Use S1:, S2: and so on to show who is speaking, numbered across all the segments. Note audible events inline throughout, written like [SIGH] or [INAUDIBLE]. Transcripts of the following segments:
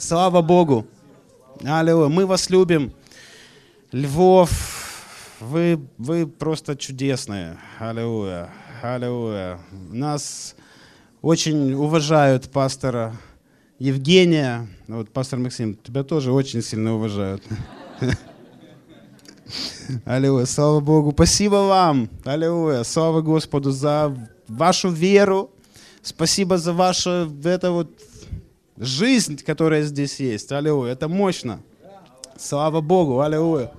S1: Слава Богу. Аллилуйя. Мы вас любим. Львов, вы, вы просто чудесные. Аллилуйя. Аллилуйя. Нас очень уважают пастора Евгения. Вот пастор Максим, тебя тоже очень сильно уважают. [LAUGHS] Аллилуйя. Слава Богу. Спасибо вам. Аллилуйя. Слава Господу за вашу веру. Спасибо за вашу это вот жизнь, которая здесь есть. Аллилуйя. Это мощно. Слава Богу. Аллилуйя.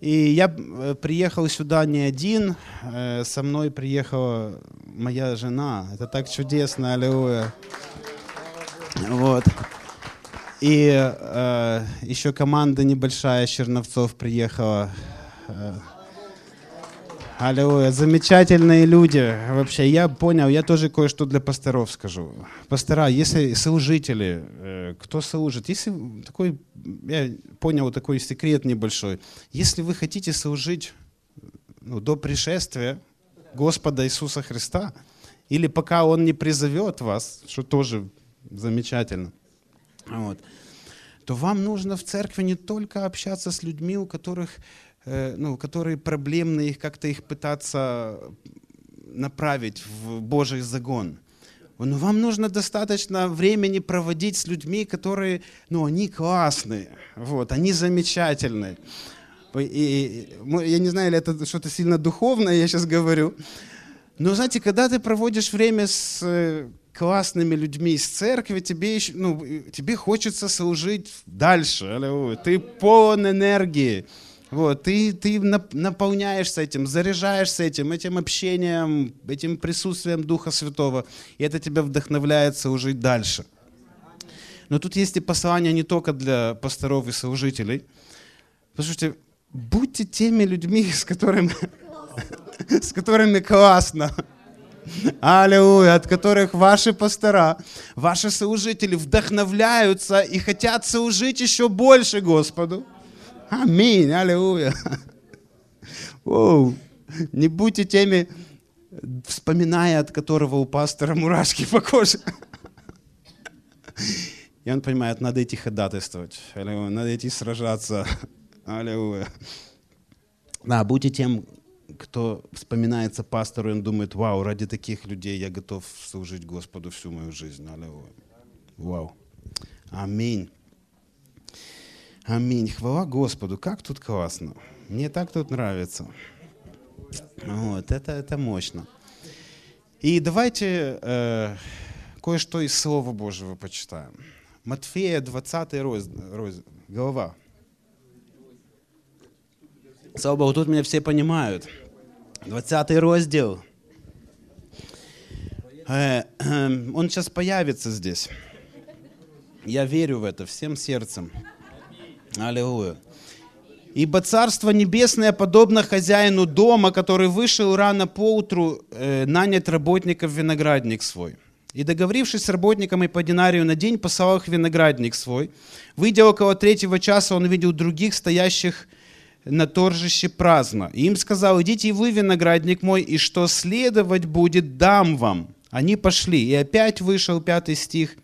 S1: И я э, приехал сюда не один, э, со мной приехала моя жена. Это так чудесно, аллилуйя. Вот. И э, еще команда небольшая Черновцов приехала. Аллилуйя. Замечательные люди. Вообще, я понял, я тоже кое-что для пасторов скажу. Пастора, если служители, э, кто служит, если такой, я понял такой секрет небольшой. Если вы хотите служить ну, до пришествия Господа Иисуса Христа, или пока Он не призовет вас, что тоже замечательно, вот, то вам нужно в церкви не только общаться с людьми, у которых ну, которые проблемные, их как-то их пытаться направить в Божий загон. Но вам нужно достаточно времени проводить с людьми, которые, ну, они классные, вот, они замечательные. И, я не знаю, или это что-то сильно духовное, я сейчас говорю. Но, знаете, когда ты проводишь время с э, классными людьми из церкви, тебе, ну, тебе хочется служить дальше. Ты полон энергии. Вот, ты, ты наполняешься этим, заряжаешься этим, этим общением, этим присутствием Духа Святого, и это тебя вдохновляет служить дальше. Но тут есть и послание не только для пасторов и служителей. Послушайте, будьте теми людьми, [LAUGHS] с которыми, с которыми классно. Аллилуйя, от которых ваши пастора, ваши служители вдохновляются и хотят служить еще больше Господу. Аминь, аллилуйя. Оу. Не будьте теми, вспоминая, от которого у пастора мурашки по коже. И он понимает, надо идти ходатайствовать, аллилуйя, надо идти сражаться. Аллилуйя. Да, будьте тем, кто вспоминается пастору, и он думает, вау, ради таких людей я готов служить Господу всю мою жизнь. Аллилуйя. Вау. Аминь. Аминь. Хвала Господу. Как тут классно. Мне так тут нравится. Вот, это, это мощно. И давайте э, кое-что из Слова Божьего почитаем. Матфея 20 роз, роз, глава. Слава Богу, тут меня все понимают. 20 роздел. Э, э, он сейчас появится здесь. Я верю в это всем сердцем. Аллилуйя. Ибо Царство Небесное подобно хозяину дома, который вышел рано поутру э, нанять работников в виноградник свой. И договорившись с работниками по динарию на день, послал их виноградник свой. Выйдя около третьего часа, он видел других, стоящих на торжище праздно. И им сказал, идите и вы, виноградник мой, и что следовать будет, дам вам. Они пошли. И опять вышел пятый стих.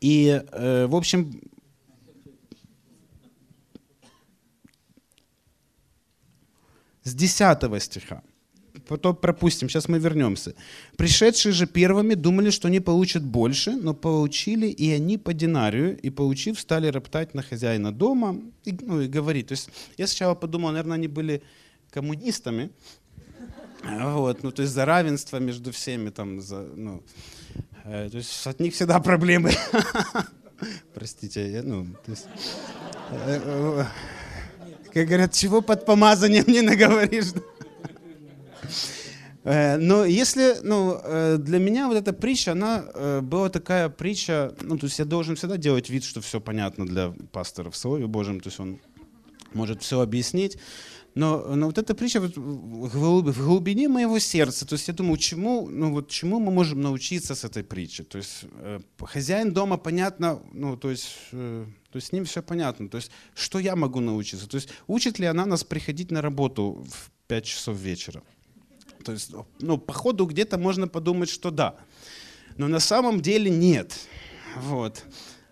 S1: И, э, в общем, с 10 стиха. Потом пропустим, сейчас мы вернемся. Пришедшие же первыми думали, что они получат больше, но получили и они по динарию, и получив, стали роптать на хозяина дома и, ну, и говорить. То есть я сначала подумал, наверное, они были коммунистами, вот, ну, то есть за равенство между всеми, там, за, ну, э, то есть от них всегда проблемы. [LAUGHS] Простите, я, ну, то есть, э, э, как говорят, чего под помазанием не наговоришь. Э, но если, ну, э, для меня вот эта притча, она э, была такая притча, ну, то есть я должен всегда делать вид, что все понятно для пастора в Слове Божьем, то есть он может все объяснить. Но, но вот эта притча вот в глубине моего сердца, то есть я думаю, чему, ну вот чему мы можем научиться с этой притчи? То есть хозяин дома, понятно, ну то есть, то есть с ним все понятно. То есть что я могу научиться? То есть учит ли она нас приходить на работу в 5 часов вечера? То есть, ну, по ходу где-то можно подумать, что да. Но на самом деле нет. Вот.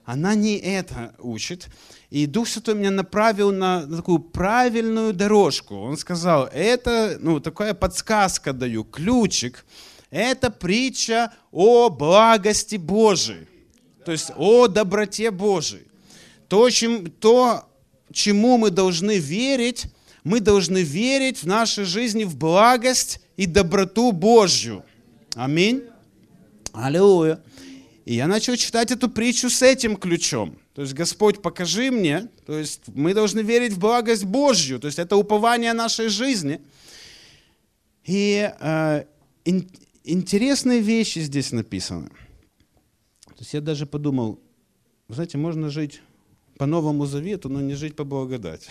S1: она не это учит. И Дух Святой меня направил на такую правильную дорожку. Он сказал, это, ну, такая подсказка даю, ключик. Это притча о благости Божией. То есть о доброте Божией. То, чем, то, чему мы должны верить, мы должны верить в нашей жизни в благость и доброту Божью. Аминь. Аллилуйя. И я начал читать эту притчу с этим ключом. То есть, Господь, покажи мне. То есть, мы должны верить в благость Божью. То есть, это упование нашей жизни. И э, ин, интересные вещи здесь написаны. То есть, я даже подумал, знаете, можно жить по Новому Завету, но не жить по благодати.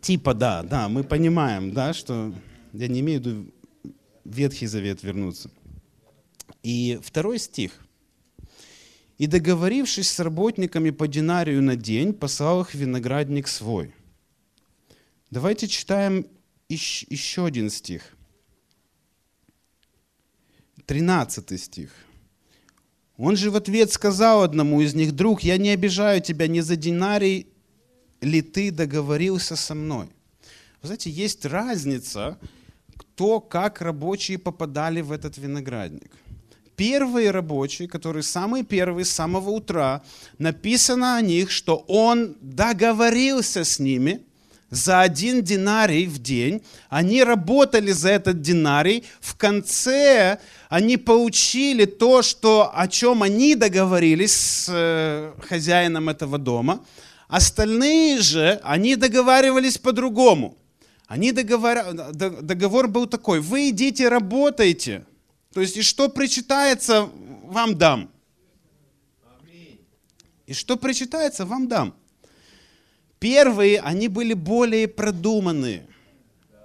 S1: Типа, да, да, мы понимаем, да, что я не имею в виду Ветхий Завет вернуться. И второй стих. «И договорившись с работниками по динарию на день, послал их виноградник свой». Давайте читаем еще один стих. Тринадцатый стих. Он же в ответ сказал одному из них, «Друг, я не обижаю тебя, не за динарий ли ты договорился со мной?» Вы знаете, есть разница то, как рабочие попадали в этот виноградник. Первые рабочие, которые самые первые с самого утра, написано о них, что он договорился с ними за один динарий в день. Они работали за этот динарий. В конце они получили то, что, о чем они договорились с э, хозяином этого дома. Остальные же, они договаривались по-другому. Они договор... договор был такой, вы идите работайте, то есть и что причитается, вам дам. И что причитается, вам дам. Первые, они были более продуманные.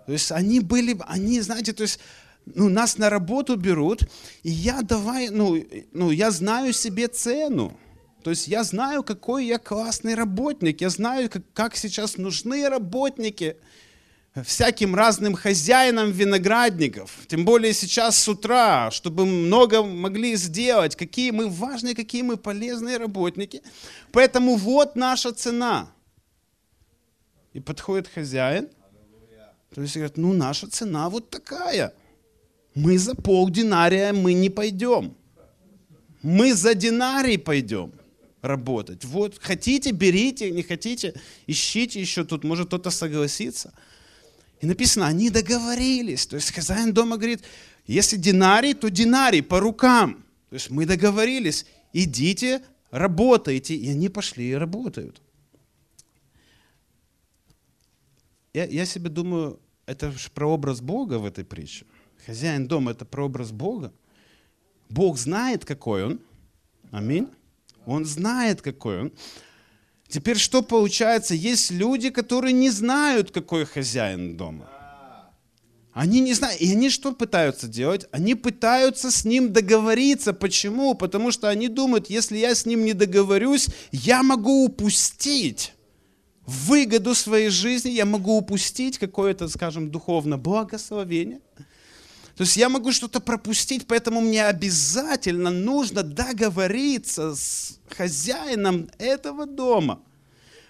S1: То есть они были, они, знаете, то есть ну, нас на работу берут, и я давай, ну, ну, я знаю себе цену. То есть я знаю, какой я классный работник, я знаю, как, как сейчас нужны работники – всяким разным хозяинам виноградников, тем более сейчас с утра, чтобы много могли сделать, какие мы важные, какие мы полезные работники. Поэтому вот наша цена. И подходит хозяин, то есть говорит, ну наша цена вот такая. Мы за полдинария мы не пойдем. Мы за динарий пойдем работать. Вот хотите, берите, не хотите, ищите еще тут, может кто-то согласится. И написано, они договорились. То есть хозяин дома говорит, если динарий, то динарий по рукам. То есть мы договорились, идите, работайте. И они пошли и работают. Я, я себе думаю, это же прообраз Бога в этой притче. Хозяин дома – это прообраз Бога. Бог знает, какой он. Аминь. Он знает, какой он. Теперь что получается? Есть люди, которые не знают, какой хозяин дома. Они не знают. И они что пытаются делать? Они пытаются с ним договориться. Почему? Потому что они думают, если я с ним не договорюсь, я могу упустить выгоду своей жизни, я могу упустить какое-то, скажем, духовное благословение. То есть я могу что-то пропустить, поэтому мне обязательно нужно договориться с хозяином этого дома.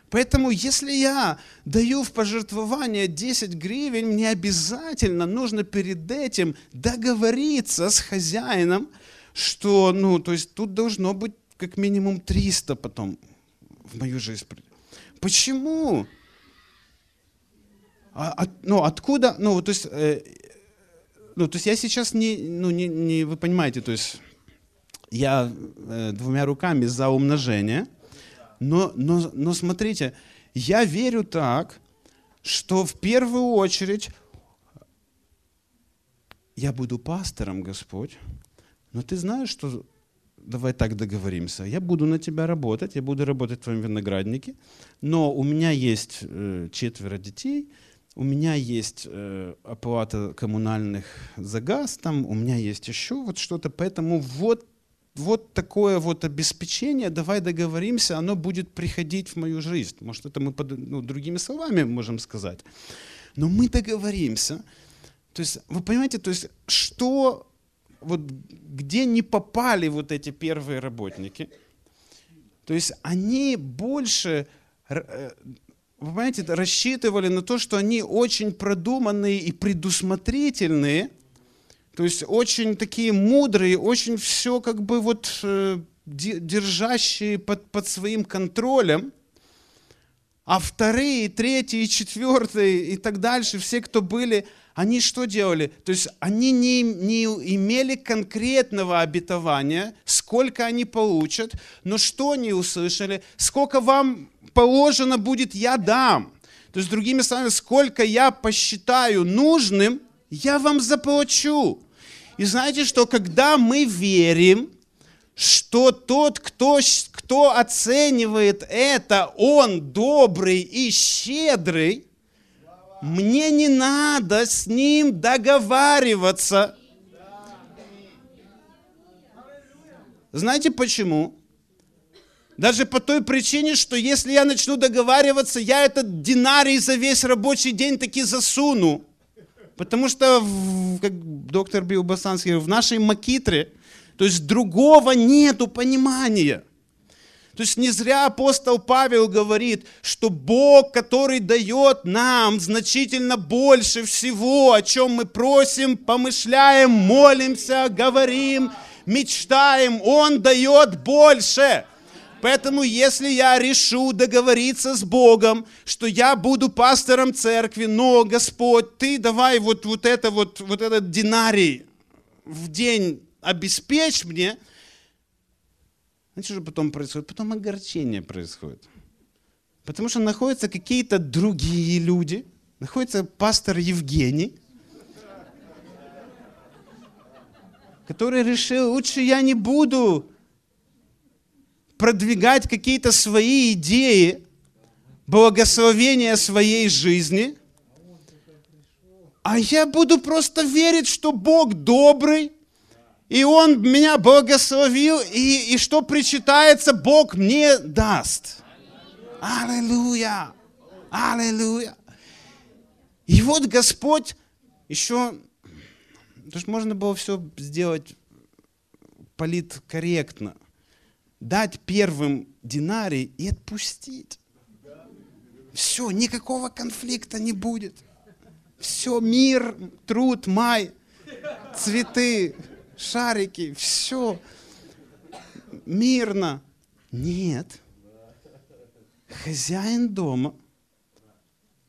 S1: Поэтому, если я даю в пожертвование 10 гривен, мне обязательно нужно перед этим договориться с хозяином, что, ну, то есть тут должно быть как минимум 300 потом в мою жизнь. Почему? А, от, ну, откуда? Ну, то есть, э, ну, то есть я сейчас не, ну, не, не, вы понимаете, то есть я э, двумя руками за умножение – но, но, но смотрите, я верю так, что в первую очередь я буду пастором, Господь, но ты знаешь, что давай так договоримся. Я буду на тебя работать, я буду работать в твоем винограднике, но у меня есть э, четверо детей, у меня есть э, оплата коммунальных за газ, там, у меня есть еще вот что-то, поэтому вот вот такое вот обеспечение, давай договоримся, оно будет приходить в мою жизнь. Может, это мы под, ну, другими словами можем сказать. Но мы договоримся. То есть, вы понимаете, то есть, что вот где не попали вот эти первые работники, то есть они больше, э, вы понимаете, рассчитывали на то, что они очень продуманные и предусмотрительные, то есть очень такие мудрые, очень все как бы вот э, держащие под, под своим контролем. А вторые, третьи, четвертые и так дальше, все, кто были, они что делали? То есть они не, не имели конкретного обетования, сколько они получат, но что они услышали? Сколько вам положено будет, я дам. То есть, другими словами, сколько я посчитаю нужным, я вам заплачу. И знаете, что когда мы верим, что тот, кто, кто оценивает это, он добрый и щедрый, мне не надо с ним договариваться. Знаете почему? Даже по той причине, что если я начну договариваться, я этот динарий за весь рабочий день таки засуну. Потому что, как доктор Билл Басанский, в нашей макитре, то есть другого нету понимания. То есть не зря апостол Павел говорит, что Бог, который дает нам значительно больше всего, о чем мы просим, помышляем, молимся, говорим, мечтаем, Он дает больше. Поэтому, если я решу договориться с Богом, что я буду пастором церкви, но, Господь, ты давай вот, вот, это, вот, вот этот динарий в день обеспечь мне, знаете, что потом происходит? Потом огорчение происходит. Потому что находятся какие-то другие люди, находится пастор Евгений, который решил, лучше я не буду продвигать какие-то свои идеи, благословения своей жизни, а я буду просто верить, что Бог добрый, и Он меня благословил, и, и что причитается, Бог мне даст. Аллилуйя! Аллилуйя! И вот Господь еще, то есть можно было все сделать политкорректно дать первым динарий и отпустить. Все, никакого конфликта не будет. Все, мир, труд, май, цветы, шарики, все мирно. Нет. Хозяин дома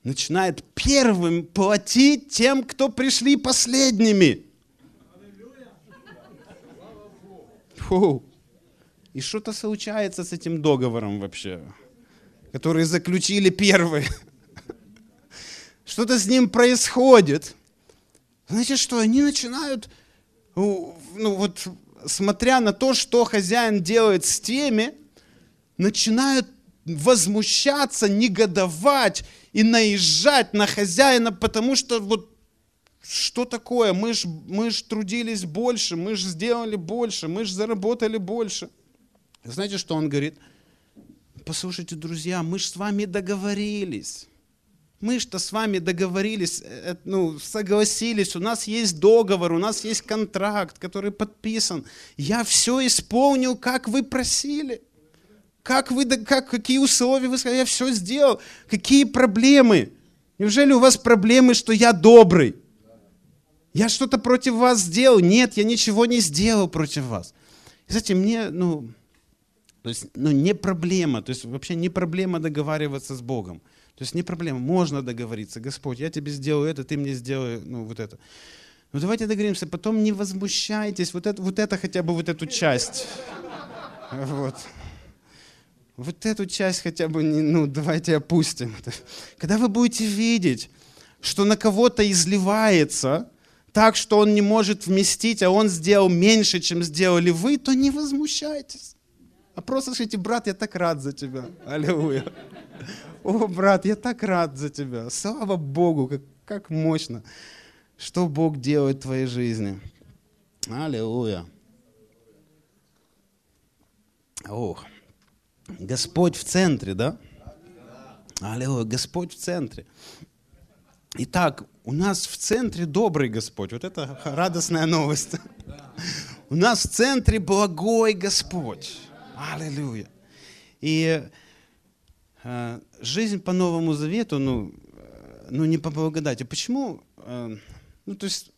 S1: начинает первым платить тем, кто пришли последними. Фу. И что-то случается с этим договором вообще, который заключили первые. [LAUGHS] Что-то с ним происходит. Знаете что, они начинают, ну вот, смотря на то, что хозяин делает с теми, начинают возмущаться, негодовать и наезжать на хозяина, потому что вот что такое? Мы ж, мы ж трудились больше, мы ж сделали больше, мы ж заработали больше. Знаете, что он говорит? Послушайте, друзья, мы же с вами договорились. Мы что с вами договорились, э, э, ну, согласились, у нас есть договор, у нас есть контракт, который подписан. Я все исполнил, как вы просили. Как вы, как, какие условия вы сказали, я все сделал. Какие проблемы? Неужели у вас проблемы, что я добрый? Я что-то против вас сделал? Нет, я ничего не сделал против вас. И знаете, мне, ну, то есть, ну, не проблема, то есть вообще не проблема договариваться с Богом. То есть не проблема, можно договориться. Господь, я тебе сделаю это, ты мне сделай, ну, вот это. Ну, давайте договоримся, потом не возмущайтесь, вот это, вот это хотя бы, вот эту часть. Вот. Вот эту часть хотя бы, ну, давайте опустим. Когда вы будете видеть, что на кого-то изливается, так, что он не может вместить, а он сделал меньше, чем сделали вы, то не возмущайтесь. А просто скажите, брат, я так рад за тебя. Аллилуйя. [LAUGHS] О, брат, я так рад за тебя. Слава Богу, как, как мощно, что Бог делает в твоей жизни. Аллилуйя. Ох, Господь в центре, да? Аллилуйя, Господь в центре. Итак, у нас в центре добрый Господь. Вот это радостная новость. У нас в центре благой Господь. Аллилуйя. И э, жизнь по Новому Завету, ну, э, ну не по благодати. Почему? Э, ну, то есть,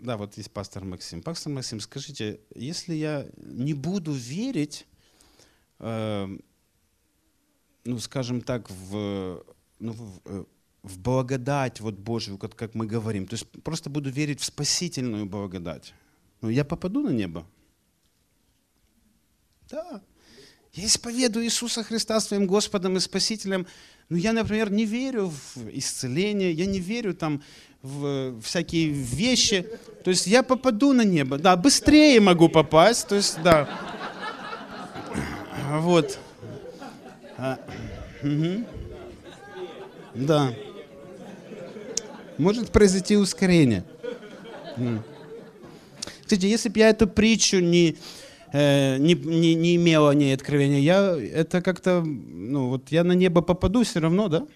S1: да, вот есть пастор Максим. Пастор Максим, скажите, если я не буду верить, э, ну, скажем так, в, ну, в, в благодать вот Божью, как, как мы говорим, то есть просто буду верить в спасительную благодать, ну, я попаду на небо? Да. Я исповедую Иисуса Христа своим Господом и Спасителем. Ну, я, например, не верю в исцеление, я не верю там в всякие вещи. То есть я попаду на небо. Да, быстрее могу попасть. То есть, да. Вот. А, угу. Да. Может произойти ускорение. Кстати, если бы я эту притчу не, э, не, не, не имел о ней откровения, я это как-то, ну вот я на небо попаду все равно, да?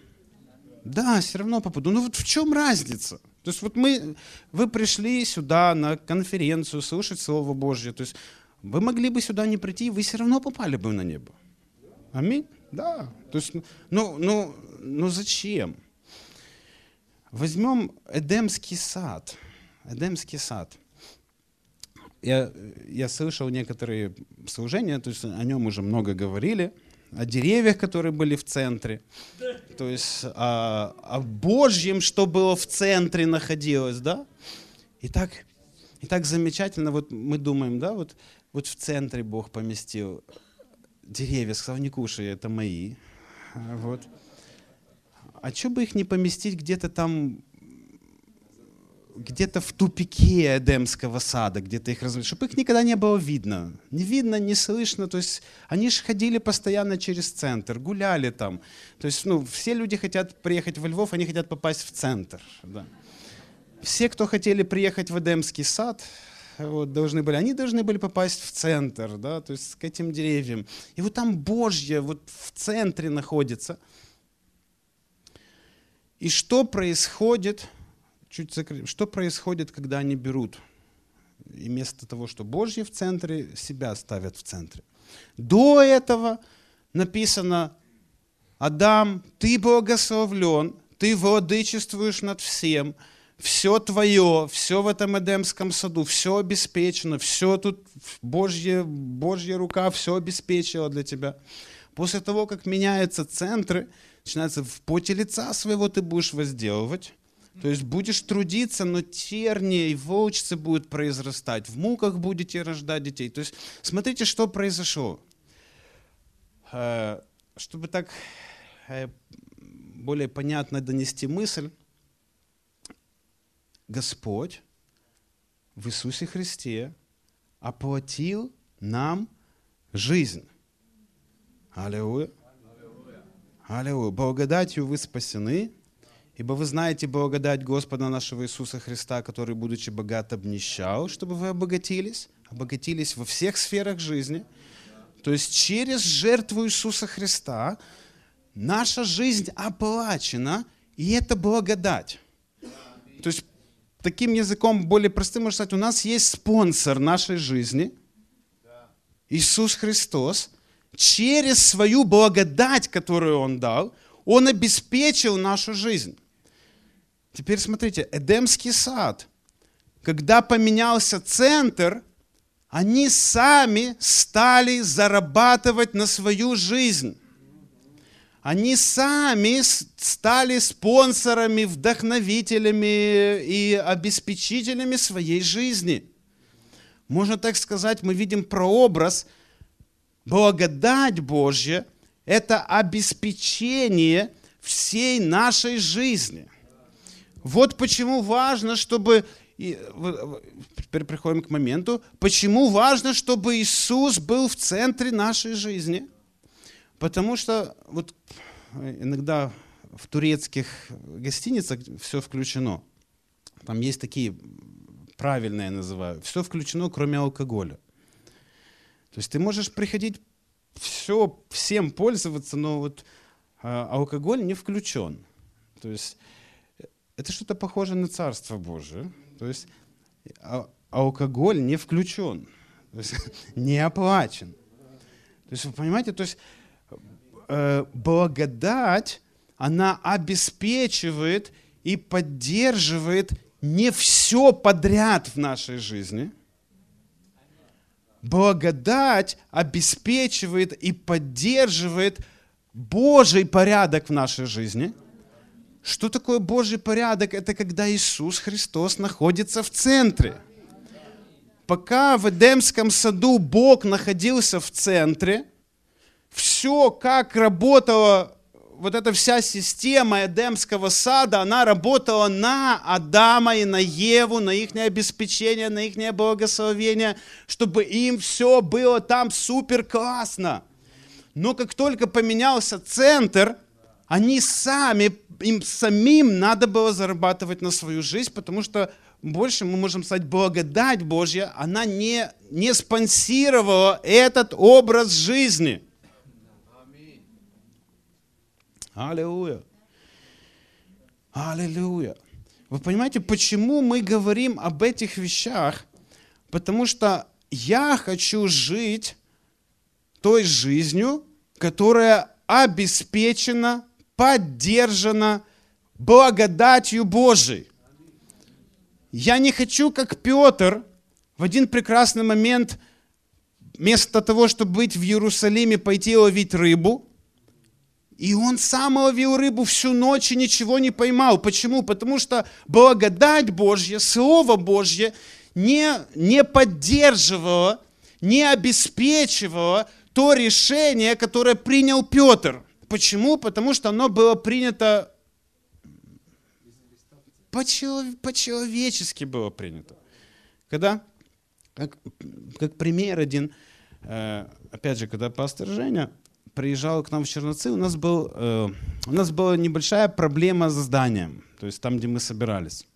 S1: Да, все равно попаду. Ну вот в чем разница? То есть вот мы, вы пришли сюда на конференцию слушать Слово Божье. То есть вы могли бы сюда не прийти, вы все равно попали бы на небо. Аминь? Да. То есть, ну, ну, ну зачем? Возьмем Эдемский сад. Эдемский сад – я, я слышал некоторые служения, то есть о нем уже много говорили, о деревьях, которые были в центре, то есть о, о Божьем, что было в центре находилось, да? И так, и так замечательно, вот мы думаем, да, вот, вот в центре Бог поместил деревья, сказал, не кушай, это мои, вот. А что бы их не поместить где-то там где-то в тупике Эдемского сада, где-то их развели, чтобы их никогда не было видно. Не видно, не слышно. То есть они же ходили постоянно через центр, гуляли там. То есть ну, все люди хотят приехать во Львов, они хотят попасть в центр. Да. Все, кто хотели приехать в Эдемский сад, вот, должны были, они должны были попасть в центр, да, то есть к этим деревьям. И вот там Божье вот в центре находится. И что происходит, чуть закрыть. Что происходит, когда они берут и вместо того, что Божье в центре, себя ставят в центре? До этого написано, Адам, ты благословлен, ты владычествуешь над всем, все твое, все в этом Эдемском саду, все обеспечено, все тут Божья, Божья рука все обеспечила для тебя. После того, как меняются центры, начинается в поте лица своего ты будешь возделывать, то есть будешь трудиться, но тернии и волчцы будут произрастать, в муках будете рождать детей. То есть смотрите, что произошло. Э, чтобы так э, более понятно донести мысль, Господь в Иисусе Христе оплатил нам жизнь. Аллилуйя. Аллилуйя. Благодатью вы спасены, Ибо вы знаете благодать Господа нашего Иисуса Христа, который, будучи богат, обнищал, чтобы вы обогатились, обогатились во всех сферах жизни. То есть через жертву Иисуса Христа наша жизнь оплачена, и это благодать. То есть таким языком более простым можно сказать, у нас есть спонсор нашей жизни, Иисус Христос, через свою благодать, которую Он дал, Он обеспечил нашу жизнь. Теперь смотрите, Эдемский сад. Когда поменялся центр, они сами стали зарабатывать на свою жизнь. Они сами стали спонсорами, вдохновителями и обеспечителями своей жизни. Можно так сказать, мы видим прообраз. Благодать Божья – это обеспечение всей нашей жизни – вот почему важно, чтобы... Теперь приходим к моменту, почему важно, чтобы Иисус был в центре нашей жизни. Потому что вот иногда в турецких гостиницах все включено. Там есть такие, правильные я называю, все включено, кроме алкоголя. То есть ты можешь приходить все, всем пользоваться, но вот а, алкоголь не включен. То есть это что-то похоже на Царство Божие. То есть а, алкоголь не включен, то есть, [LAUGHS] не оплачен. То есть вы понимаете, то есть э, благодать, она обеспечивает и поддерживает не все подряд в нашей жизни. Благодать обеспечивает и поддерживает Божий порядок в нашей жизни. Что такое Божий порядок? Это когда Иисус Христос находится в центре. Пока в Эдемском саду Бог находился в центре, все, как работала вот эта вся система Эдемского сада, она работала на Адама и на Еву, на их обеспечение, на их благословение, чтобы им все было там супер классно. Но как только поменялся центр, они сами, им самим надо было зарабатывать на свою жизнь, потому что больше мы можем сказать, благодать Божья, она не, не спонсировала этот образ жизни – Аллилуйя. Аллилуйя. Вы понимаете, почему мы говорим об этих вещах? Потому что я хочу жить той жизнью, которая обеспечена, поддержана благодатью Божией. Я не хочу, как Петр, в один прекрасный момент, вместо того, чтобы быть в Иерусалиме, пойти ловить рыбу – и он сам ловил рыбу всю ночь и ничего не поймал. Почему? Потому что благодать Божья, Слово Божье не, не поддерживало, не обеспечивало то решение, которое принял Петр. Почему? Потому что оно было принято по-человечески было принято. Когда, как, как пример один, э, опять же, когда пастор Женя приезжал к нам в Черноцы, у нас, был, э, у нас была небольшая проблема с зданием, то есть там, где мы собирались.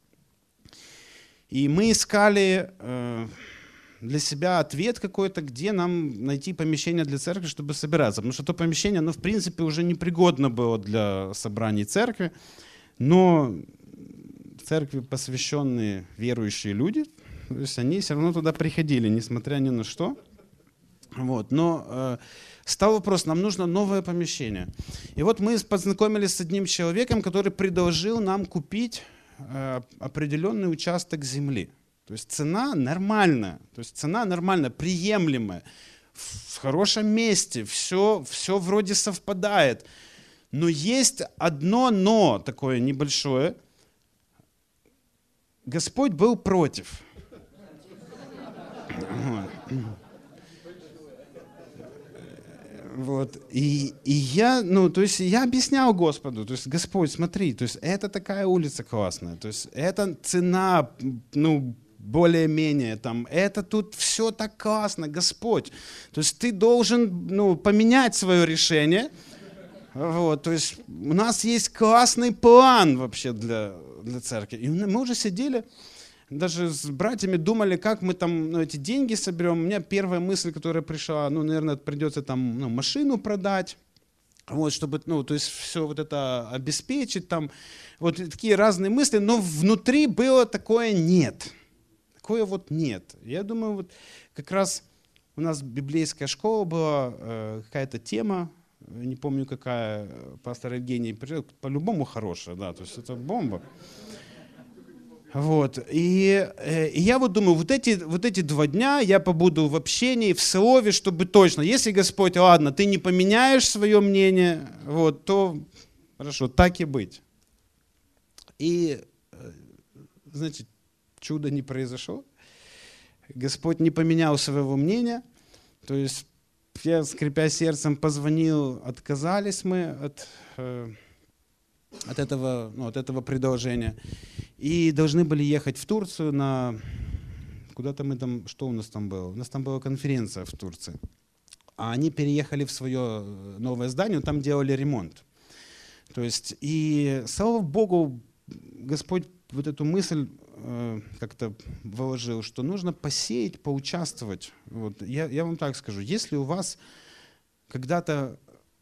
S1: И мы искали э, для себя ответ какой-то, где нам найти помещение для церкви, чтобы собираться. Потому что то помещение, оно в принципе уже непригодно было для собраний церкви, но церкви посвященные верующие люди, то есть они все равно туда приходили, несмотря ни на что. Вот. Но э, стал вопрос, нам нужно новое помещение. И вот мы познакомились с одним человеком, который предложил нам купить э, определенный участок земли. То есть цена нормальная, то есть цена нормальная, приемлемая, в хорошем месте, все, все вроде совпадает. Но есть одно но такое небольшое. Господь был против. Вот. И, и я, ну, то есть я объяснял Господу, то есть, Господь, смотри, то есть это такая улица классная, то есть это цена, ну, более-менее там, это тут все так классно, Господь. То есть ты должен, ну, поменять свое решение, вот, то есть у нас есть классный план вообще для, для церкви. И мы уже сидели, даже с братьями думали, как мы там ну, эти деньги соберем. У меня первая мысль, которая пришла, ну, наверное, придется там ну, машину продать, вот, чтобы, ну, то есть все вот это обеспечить, там, вот такие разные мысли, но внутри было такое нет. Такое вот нет. Я думаю, вот как раз у нас библейская школа была, э, какая-то тема, не помню какая, пастор Евгений, по-любому хорошая, да, то есть это бомба. Вот. И, э, и я вот думаю, вот эти, вот эти два дня я побуду в общении, в слове, чтобы точно, если Господь, ладно, ты не поменяешь свое мнение, вот, то хорошо, так и быть. И, э, значит, чудо не произошло. Господь не поменял своего мнения. То есть я, скрипя сердцем, позвонил, отказались мы от, э, от, этого, ну, от этого предложения. И должны были ехать в Турцию на... Куда-то мы там... Что у нас там было? У нас там была конференция в Турции. А они переехали в свое э, новое здание, там делали ремонт. То есть, и слава Богу, Господь вот эту мысль э, как-то вложил, что нужно посеять, поучаствовать. Вот. Я, я вам так скажу, если у вас когда-то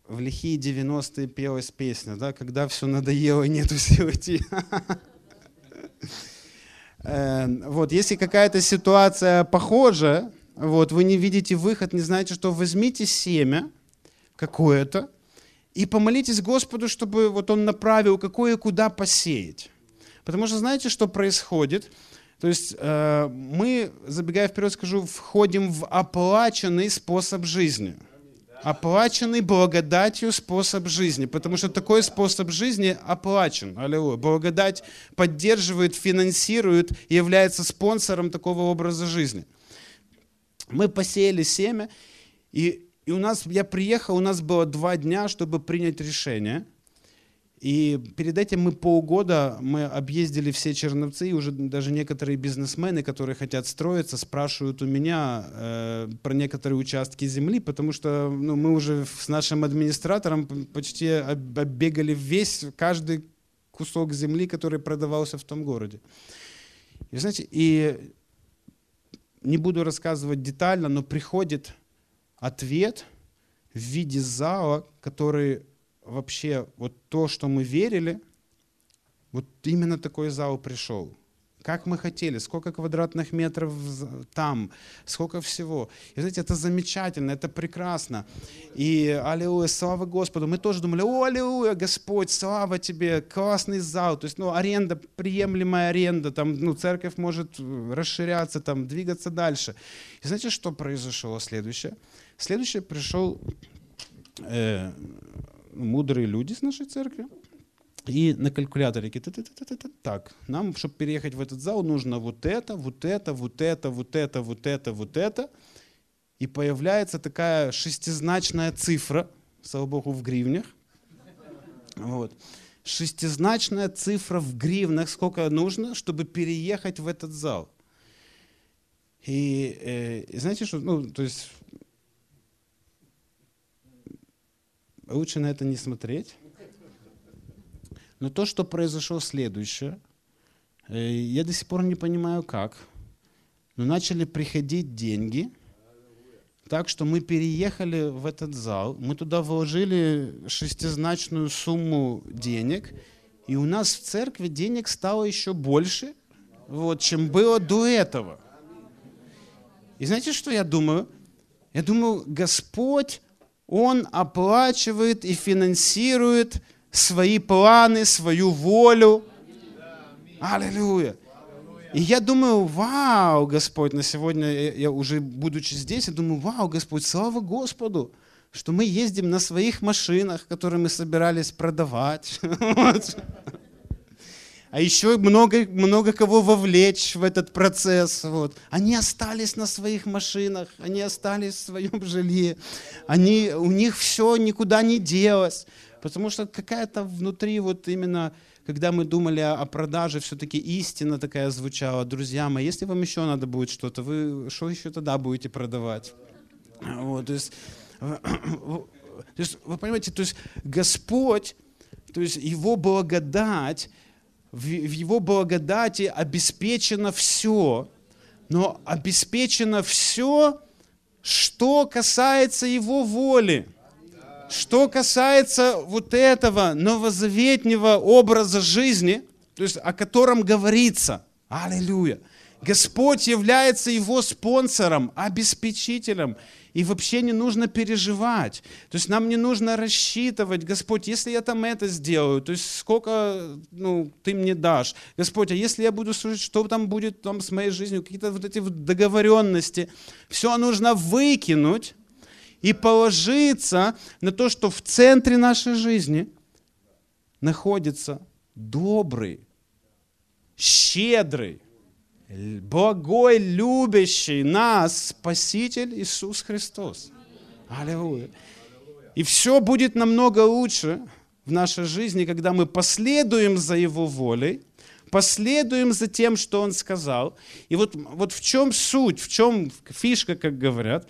S1: в лихие 90-е пелась песня, да, когда все надоело, нету сил идти. [LAUGHS] Э, вот, если какая-то ситуация похожа, вот, вы не видите выход, не знаете, что возьмите семя какое-то и помолитесь Господу, чтобы вот Он направил, какое куда посеять. Потому что знаете, что происходит? То есть э, мы, забегая вперед, скажу, входим в оплаченный способ жизни – оплаченный благодатью способ жизни, потому что такой способ жизни оплачен. Аллилуйя. Благодать поддерживает, финансирует является спонсором такого образа жизни. Мы посеяли семя, и, и у нас, я приехал, у нас было два дня, чтобы принять решение – и перед этим мы полгода мы объездили все Черновцы, и уже даже некоторые бизнесмены, которые хотят строиться, спрашивают у меня э, про некоторые участки земли, потому что ну, мы уже с нашим администратором почти оббегали весь, каждый кусок земли, который продавался в том городе. И знаете, и не буду рассказывать детально, но приходит ответ в виде зала, который вообще вот то, что мы верили, вот именно такой зал пришел. Как мы хотели, сколько квадратных метров там, сколько всего. И знаете, это замечательно, это прекрасно. И аллилуйя, слава Господу. Мы тоже думали, о, аллилуйя, Господь, слава тебе, классный зал. То есть, ну, аренда, приемлемая аренда, там, ну, церковь может расширяться, там, двигаться дальше. И знаете, что произошло следующее? Следующее пришел э, мудрые люди с нашей церкви, и на калькуляторе так, нам, чтобы переехать в этот зал, нужно вот это, вот это, вот это, вот это, вот это, вот это. И появляется такая шестизначная цифра, слава богу, в гривнях. Вот. Шестизначная цифра в гривнах, сколько нужно, чтобы переехать в этот зал. И, э, знаете, что, ну, то есть лучше на это не смотреть. Но то, что произошло следующее, э, я до сих пор не понимаю как, но начали приходить деньги, так что мы переехали в этот зал, мы туда вложили шестизначную сумму денег, и у нас в церкви денег стало еще больше, вот, чем было до этого. И знаете, что я думаю? Я думаю, Господь он оплачивает и финансирует свои планы, свою волю. Аллилуйя. И я думаю, вау, Господь, на сегодня, я уже будучи здесь, я думаю, вау, Господь, слава Господу, что мы ездим на своих машинах, которые мы собирались продавать. [LAUGHS] а еще много, много кого вовлечь в этот процесс. Вот. Они остались на своих машинах, они остались в своем [LAUGHS] жилье, они, у них все никуда не делось, потому что какая-то внутри вот именно когда мы думали о продаже, все-таки истина такая звучала. Друзья мои, если вам еще надо будет что-то, вы что еще тогда будете продавать? Вот, то, есть, [CLEARS THROAT] то есть, вы понимаете, то есть Господь, то есть Его благодать, в Его благодати обеспечено все, но обеспечено все, что касается Его воли. Что касается вот этого новозаветнего образа жизни, то есть о котором говорится, аллилуйя, Господь является его спонсором, обеспечителем. И вообще не нужно переживать. То есть нам не нужно рассчитывать, Господь, если я там это сделаю, то есть сколько ну, ты мне дашь. Господь, а если я буду служить, что там будет там с моей жизнью, какие-то вот эти договоренности. Все нужно выкинуть и положиться на то, что в центре нашей жизни находится добрый, щедрый, благой, любящий нас Спаситель Иисус Христос. Аллилуйя. И все будет намного лучше в нашей жизни, когда мы последуем за Его волей, последуем за тем, что Он сказал. И вот, вот в чем суть, в чем фишка, как говорят,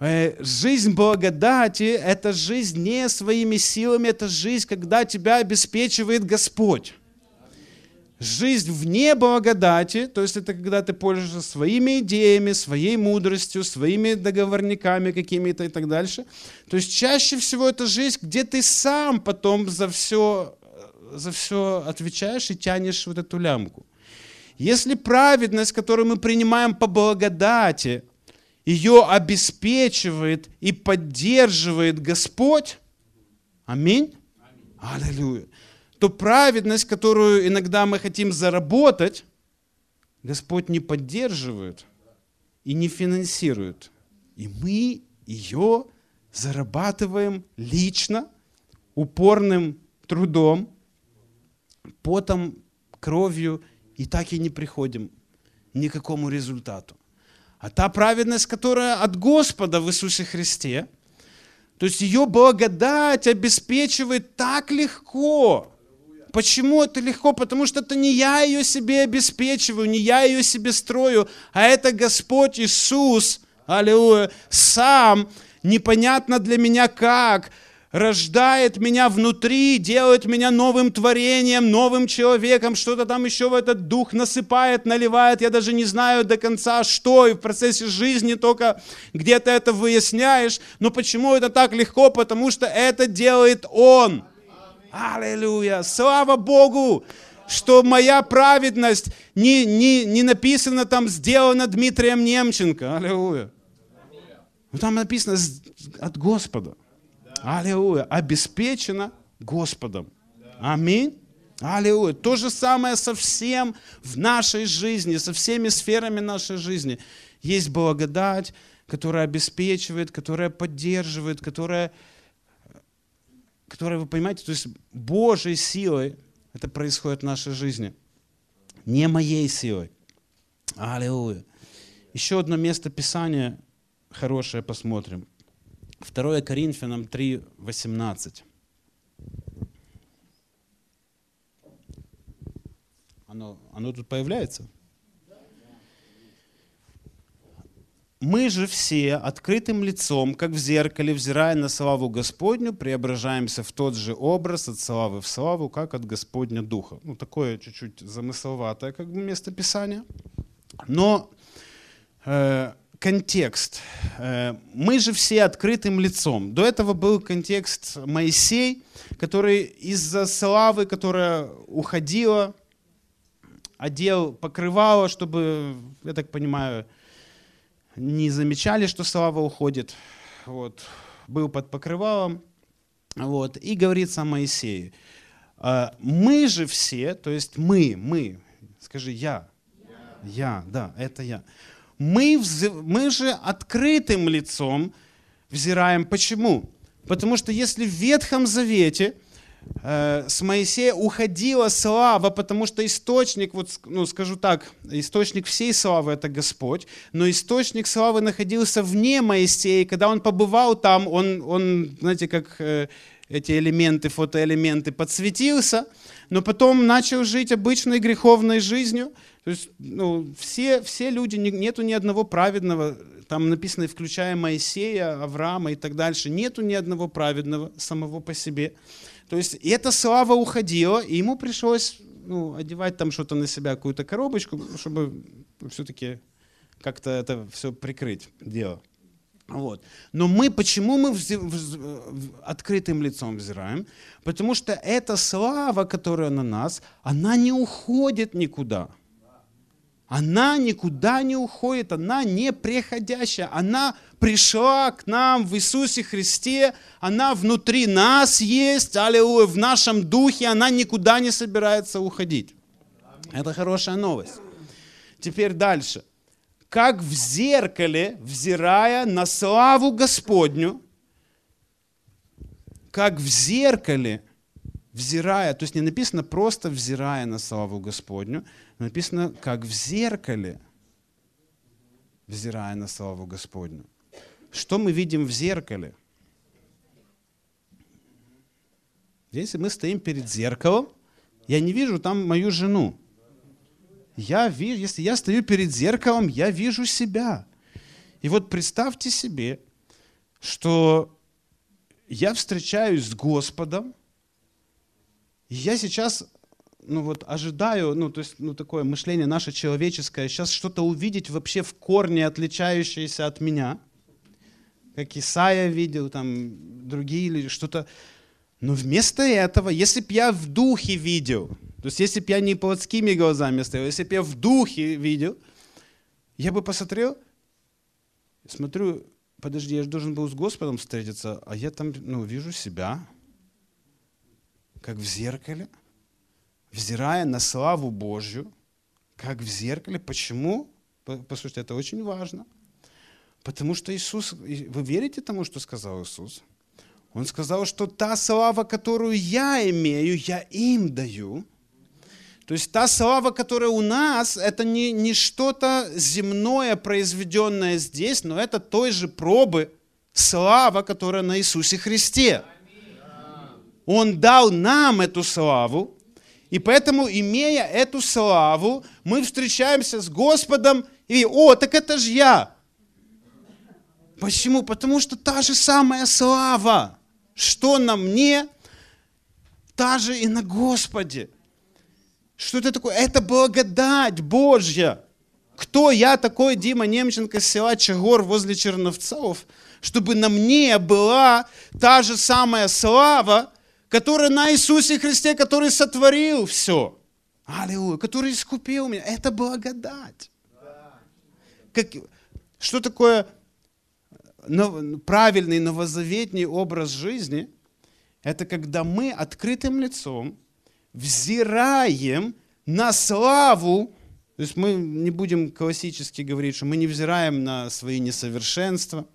S1: э, Жизнь благодати – это жизнь не своими силами, это жизнь, когда тебя обеспечивает Господь. Жизнь вне благодати, то есть это когда ты пользуешься своими идеями, своей мудростью, своими договорниками какими-то и так дальше. То есть чаще всего это жизнь, где ты сам потом за все, за все отвечаешь и тянешь вот эту лямку. Если праведность, которую мы принимаем по благодати, ее обеспечивает и поддерживает Господь, аминь, аллилуйя, то праведность, которую иногда мы хотим заработать, Господь не поддерживает и не финансирует. И мы ее зарабатываем лично, упорным трудом, потом, кровью, и так и не приходим ни к какому результату. А та праведность, которая от Господа в Иисусе Христе, то есть ее благодать обеспечивает так легко. Почему это легко? Потому что это не я ее себе обеспечиваю, не я ее себе строю, а это Господь Иисус, аллилуйя, сам, непонятно для меня как, рождает меня внутри, делает меня новым творением, новым человеком, что-то там еще в этот дух насыпает, наливает, я даже не знаю до конца что, и в процессе жизни только где-то это выясняешь, но почему это так легко? Потому что это делает Он. Аллилуйя! Слава Богу! что моя праведность не, не, не написана там, сделана Дмитрием Немченко. Аллилуйя. Но там написано от Господа. Аллилуйя. Обеспечено Господом. Аминь. Аллилуйя. То же самое со всем в нашей жизни, со всеми сферами нашей жизни. Есть благодать, которая обеспечивает, которая поддерживает, которая, которая, вы понимаете, то есть Божьей силой это происходит в нашей жизни. Не моей силой. Аллилуйя. Еще одно место Писания хорошее посмотрим. 2 Коринфянам 3, 18. Оно, оно тут появляется? Мы же все открытым лицом, как в зеркале, взирая на славу Господню, преображаемся в тот же образ от славы в славу, как от Господня Духа. Ну, такое чуть-чуть замысловатое как бы место Писания. Но э, контекст. Э, мы же все открытым лицом. До этого был контекст Моисей, который из-за славы, которая уходила, одел покрывало, чтобы, я так понимаю, не замечали, что слава уходит. Вот. Был под покрывалом. Вот. И говорится о Моисее. «Э, мы же все, то есть мы, мы, скажи я, я, я да, это я мы, мы же открытым лицом взираем. Почему? Потому что если в Ветхом Завете с Моисея уходила слава, потому что источник, вот, ну, скажу так, источник всей славы это Господь, но источник славы находился вне Моисея, и когда он побывал там, он, он знаете, как э, эти элементы, фотоэлементы, подсветился, но потом начал жить обычной греховной жизнью, то есть ну, все, все люди, нету ни одного праведного, там написано, включая Моисея, Авраама и так дальше, нету ни одного праведного самого по себе. То есть эта слава уходила, и ему пришлось ну, одевать там что-то на себя, какую-то коробочку, чтобы все-таки как-то это все прикрыть дело. Вот. Но мы, почему мы вз, вз, открытым лицом взираем? Потому что эта слава, которая на нас, она не уходит никуда. Она никуда не уходит, она не приходящая, она пришла к нам в Иисусе Христе, она внутри нас есть, аллилуйя, в нашем духе, она никуда не собирается уходить. Это хорошая новость. Теперь дальше. Как в зеркале, взирая на славу Господню, как в зеркале, взирая, то есть не написано просто взирая на славу Господню, написано, как в зеркале, взирая на славу Господню. Что мы видим в зеркале? Если мы стоим перед зеркалом, я не вижу там мою жену. Я вижу, если я стою перед зеркалом, я вижу себя. И вот представьте себе, что я встречаюсь с Господом, и я сейчас ну вот ожидаю, ну то есть ну такое мышление наше человеческое, сейчас что-то увидеть вообще в корне отличающееся от меня, как Исаия видел, там другие или что-то. Но вместо этого, если бы я в духе видел, то есть если бы я не плотскими глазами стоял, если бы я в духе видел, я бы посмотрел, смотрю, подожди, я же должен был с Господом встретиться, а я там, ну, вижу себя, как в зеркале, взирая на славу Божью, как в зеркале. Почему? Послушайте, это очень важно. Потому что Иисус, вы верите тому, что сказал Иисус? Он сказал, что та слава, которую я имею, я им даю. То есть та слава, которая у нас, это не, не что-то земное, произведенное здесь, но это той же пробы слава, которая на Иисусе Христе. Он дал нам эту славу, и поэтому, имея эту славу, мы встречаемся с Господом и, о, так это же я. Почему? Потому что та же самая слава, что на мне, та же и на Господе. Что это такое? Это благодать Божья. Кто я такой, Дима Немченко, с села Чагор возле Черновцов, чтобы на мне была та же самая слава, которая на Иисусе Христе, который сотворил все. Аллилуйя, который искупил меня. Это благодать. Как, что такое правильный новозаветний образ жизни? Это когда мы открытым лицом взираем на славу, то есть мы не будем классически говорить, что мы не взираем на свои несовершенства,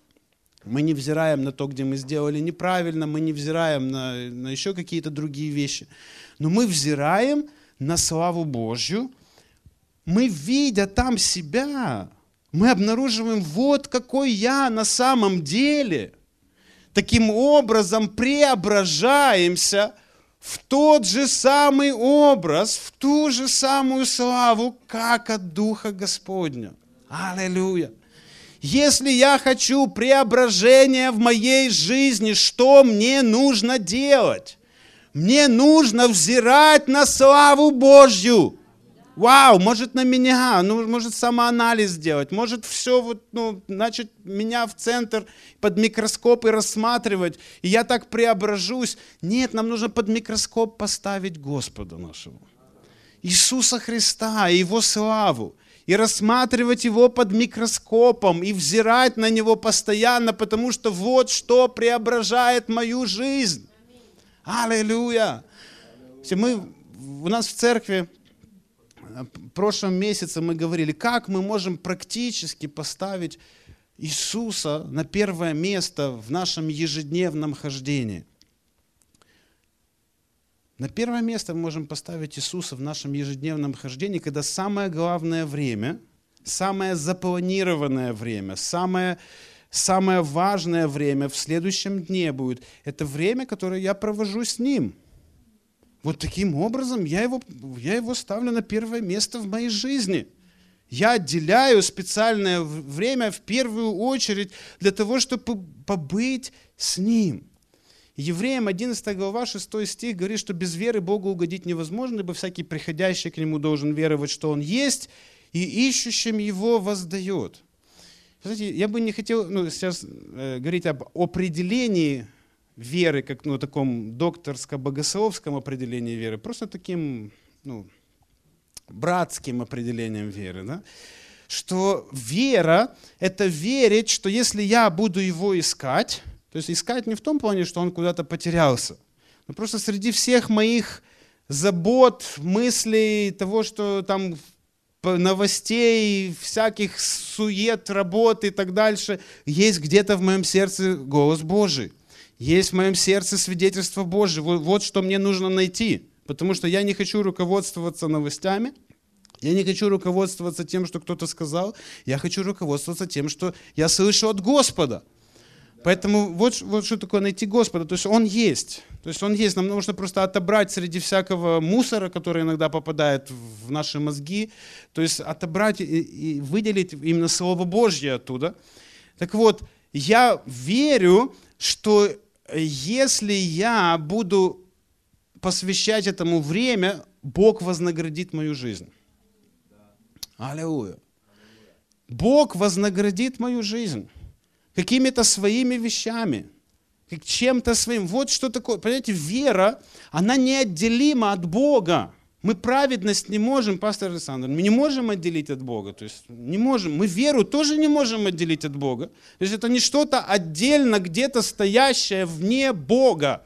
S1: мы не взираем на то, где мы сделали неправильно, мы не взираем на, на еще какие-то другие вещи, но мы взираем на славу Божью, мы, видя там себя, мы обнаруживаем, вот какой я на самом деле. Таким образом преображаемся в тот же самый образ, в ту же самую славу, как от Духа Господня. Аллилуйя. Если я хочу преображения в моей жизни, что мне нужно делать? Мне нужно взирать на славу Божью. Вау, может на меня, ну, может самоанализ сделать, может все вот, ну, начать меня в центр под микроскоп и рассматривать, и я так преображусь. Нет, нам нужно под микроскоп поставить Господа нашего. Иисуса Христа и Его славу. И рассматривать Его под микроскопом, и взирать на Него постоянно, потому что вот что преображает мою жизнь. Аллилуйя! Мы, у нас в церкви в прошлом месяце мы говорили, как мы можем практически поставить Иисуса на первое место в нашем ежедневном хождении. На первое место мы можем поставить Иисуса в нашем ежедневном хождении, когда самое главное время, самое запланированное время, самое, самое важное время в следующем дне будет. Это время, которое я провожу с Ним – вот таким образом я его, я его ставлю на первое место в моей жизни. Я отделяю специальное время в первую очередь для того, чтобы побыть с Ним. Евреям 11 глава 6 стих говорит, что без веры Богу угодить невозможно, ибо всякий приходящий к Нему должен веровать, что Он есть, и ищущим Его воздает. Знаете, я бы не хотел ну, сейчас э, говорить об определении веры, как ну, таком докторско-богословском определении веры, просто таким ну, братским определением веры. Да? Что вера – это верить, что если я буду его искать, то есть искать не в том плане, что он куда-то потерялся, но просто среди всех моих забот, мыслей, того, что там новостей, всяких сует, работы и так дальше, есть где-то в моем сердце голос Божий. Есть в моем сердце свидетельство Божье. Вот, что мне нужно найти. Потому что я не хочу руководствоваться новостями, я не хочу руководствоваться тем, что кто-то сказал, я хочу руководствоваться тем, что я слышу от Господа. Поэтому вот, вот что такое найти Господа. То есть Он есть. То есть Он есть. Нам нужно просто отобрать среди всякого мусора, который иногда попадает в наши мозги, то есть отобрать и, и выделить именно Слово Божье оттуда. Так вот, я верю, что если я буду посвящать этому время, Бог вознаградит мою жизнь. Аллилуйя. Бог вознаградит мою жизнь какими-то своими вещами, чем-то своим. Вот что такое. Понимаете, вера, она неотделима от Бога. Мы праведность не можем, пастор Александр, мы не можем отделить от Бога. То есть не можем. Мы веру тоже не можем отделить от Бога. То есть это не что-то отдельно, где-то стоящее вне Бога.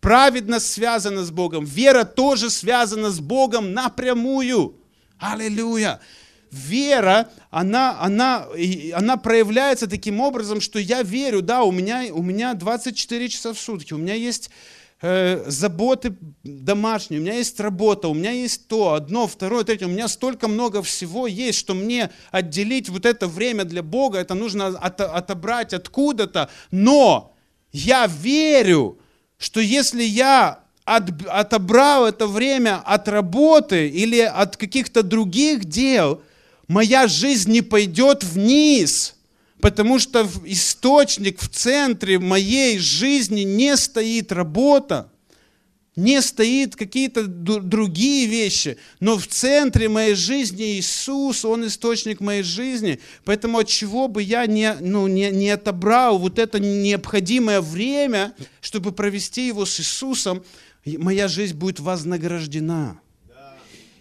S1: Праведность связана с Богом. Вера тоже связана с Богом напрямую. Аллилуйя вера, она, она, она проявляется таким образом, что я верю, да, у меня, у меня 24 часа в сутки, у меня есть э, заботы домашние, у меня есть работа, у меня есть то, одно, второе, третье, у меня столько много всего есть, что мне отделить вот это время для Бога, это нужно от, отобрать откуда-то, но я верю, что если я от, отобрал это время от работы или от каких-то других дел, моя жизнь не пойдет вниз, потому что источник в центре моей жизни не стоит работа, не стоит какие-то другие вещи, но в центре моей жизни Иисус, Он источник моей жизни. Поэтому от чего бы я не, ну, не, не отобрал вот это необходимое время, чтобы провести его с Иисусом, моя жизнь будет вознаграждена.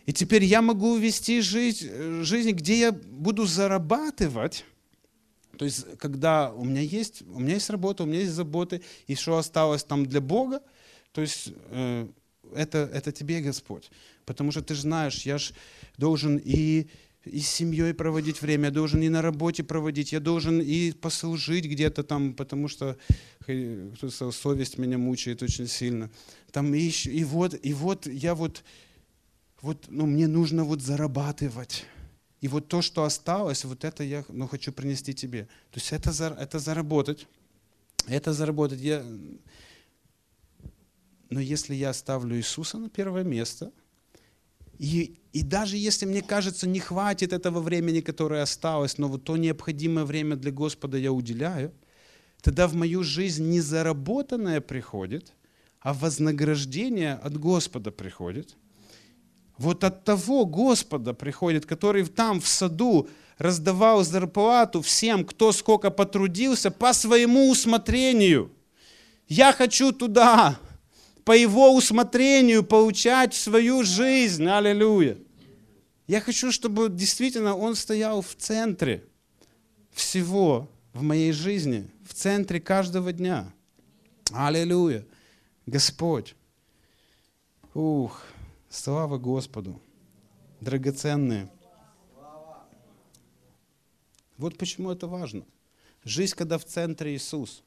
S1: И теперь я могу вести жизнь, жизнь, где я буду зарабатывать. То есть, когда у меня есть, у меня есть работа, у меня есть заботы, и что осталось там для Бога, то есть э, это, это тебе, Господь. Потому что ты же знаешь, я же должен и, и с семьей проводить время, я должен и на работе проводить, я должен и послужить где-то там, потому что совесть меня мучает очень сильно. Там и, и, вот, и вот я вот вот, ну, мне нужно вот зарабатывать. И вот то, что осталось, вот это я ну, хочу принести тебе. То есть это, за, это заработать. Это заработать. Я... Но если я ставлю Иисуса на первое место, и, и даже если мне кажется, не хватит этого времени, которое осталось, но вот то необходимое время для Господа я уделяю, тогда в мою жизнь не заработанное приходит, а вознаграждение от Господа приходит – вот от того Господа приходит, который там в саду раздавал зарплату всем, кто сколько потрудился, по своему усмотрению. Я хочу туда, по его усмотрению, получать свою жизнь. Аллилуйя. Я хочу, чтобы действительно он стоял в центре всего в моей жизни, в центре каждого дня. Аллилуйя. Господь. Ух. Слава Господу! Драгоценные. Вот почему это важно. Жизнь, когда в центре Иисус,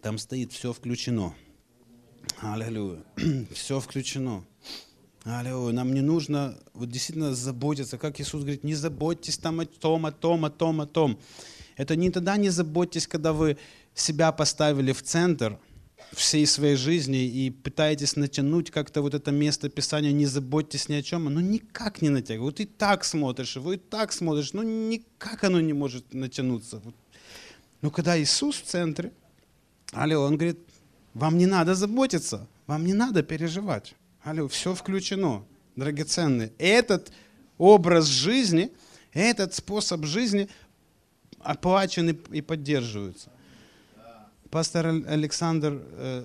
S1: там стоит все включено. Аллилуйя. [CLEARS THROAT] Все включено. Аллилуйя. Нам не нужно вот действительно заботиться, как Иисус говорит, не заботьтесь там о том, о том, о том, о том. Это не тогда не заботьтесь, когда вы себя поставили в центр – всей своей жизни и пытаетесь натянуть как-то вот это место Писания, не заботьтесь ни о чем, оно никак не натягивает. Вот и так смотришь, его и так смотришь, но никак оно не может натянуться. Но когда Иисус в центре, алло, он говорит, вам не надо заботиться, вам не надо переживать. Алло, все включено, драгоценный. Этот образ жизни, этот способ жизни оплачен и поддерживается пастор Александр э,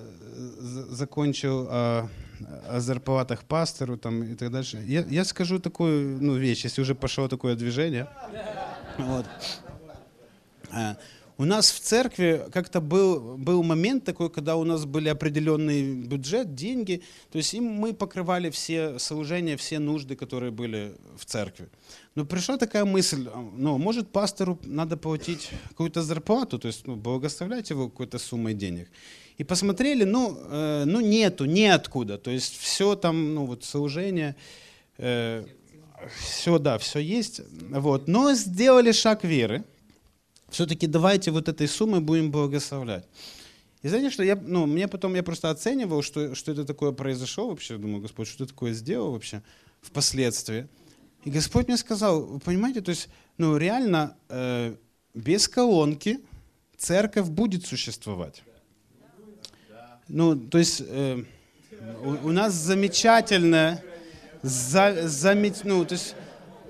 S1: закончил о, зарплатах пастору там, и так дальше. Я, я скажу такую ну, вещь, если уже пошло такое движение. Вот. А, у нас в церкви как-то был, был момент такой, когда у нас были определенный бюджет, деньги, то есть им мы покрывали все служения, все нужды, которые были в церкви. Но пришла такая мысль, а, ну, может, пастору надо платить какую-то зарплату, то есть ну, благословлять его какой-то суммой денег. И посмотрели, ну, э, ну нету, неоткуда, то есть все там, ну вот служение, э, все, да, все есть, вот. Но сделали шаг веры, все-таки давайте вот этой суммой будем благословлять. И знаете, что я, ну, мне потом, я просто оценивал, что, что это такое произошло вообще. Думаю, Господь, что ты такое сделал вообще впоследствии. И Господь мне сказал, вы понимаете, то есть, ну, реально, э, без колонки церковь будет существовать. Ну, то есть, э, у, у нас замечательная, за, замет, ну, то есть,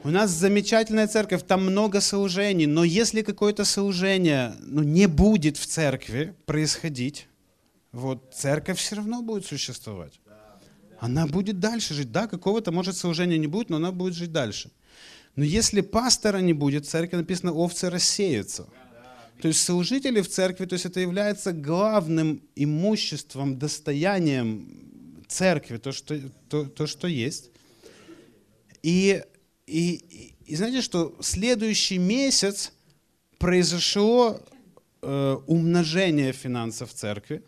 S1: у нас замечательная церковь, там много служений, но если какое-то служение ну, не будет в церкви происходить, вот церковь все равно будет существовать. Она будет дальше жить. Да, какого-то, может, служения не будет, но она будет жить дальше. Но если пастора не будет, в церкви написано, овцы рассеются. То есть служители в церкви, то есть это является главным имуществом, достоянием церкви, то, что, то, то, что есть. И, и, и знаете, что следующий месяц произошло э, умножение финансов в церкви.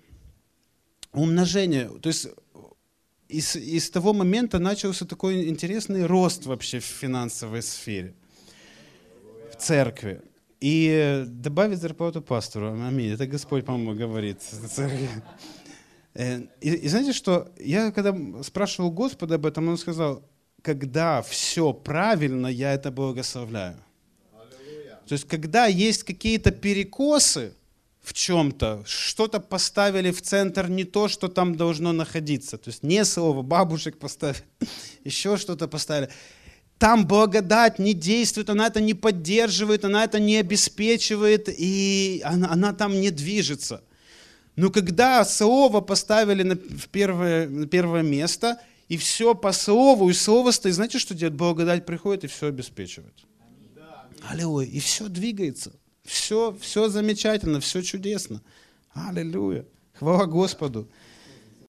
S1: Умножение. То есть из, из того момента начался такой интересный рост вообще в финансовой сфере, в церкви. И добавить зарплату пастору. Аминь. Это Господь, по-моему, говорит. Э, и, и знаете что? Я когда спрашивал Господа об этом, он сказал, когда все правильно, я это благословляю. То есть, когда есть какие-то перекосы в чем-то, что-то поставили в центр не то, что там должно находиться. То есть, не слово бабушек поставили, [LAUGHS] еще что-то поставили. Там благодать не действует, она это не поддерживает, она это не обеспечивает, и она, она там не движется. Но когда слово поставили на, первое, на первое место, и все по слову, и слово стоит, знаете, что делает? Благодать приходит и все обеспечивает. Аллилуйя. И все двигается. Все, все замечательно, все чудесно. Аллилуйя. Хвала Господу.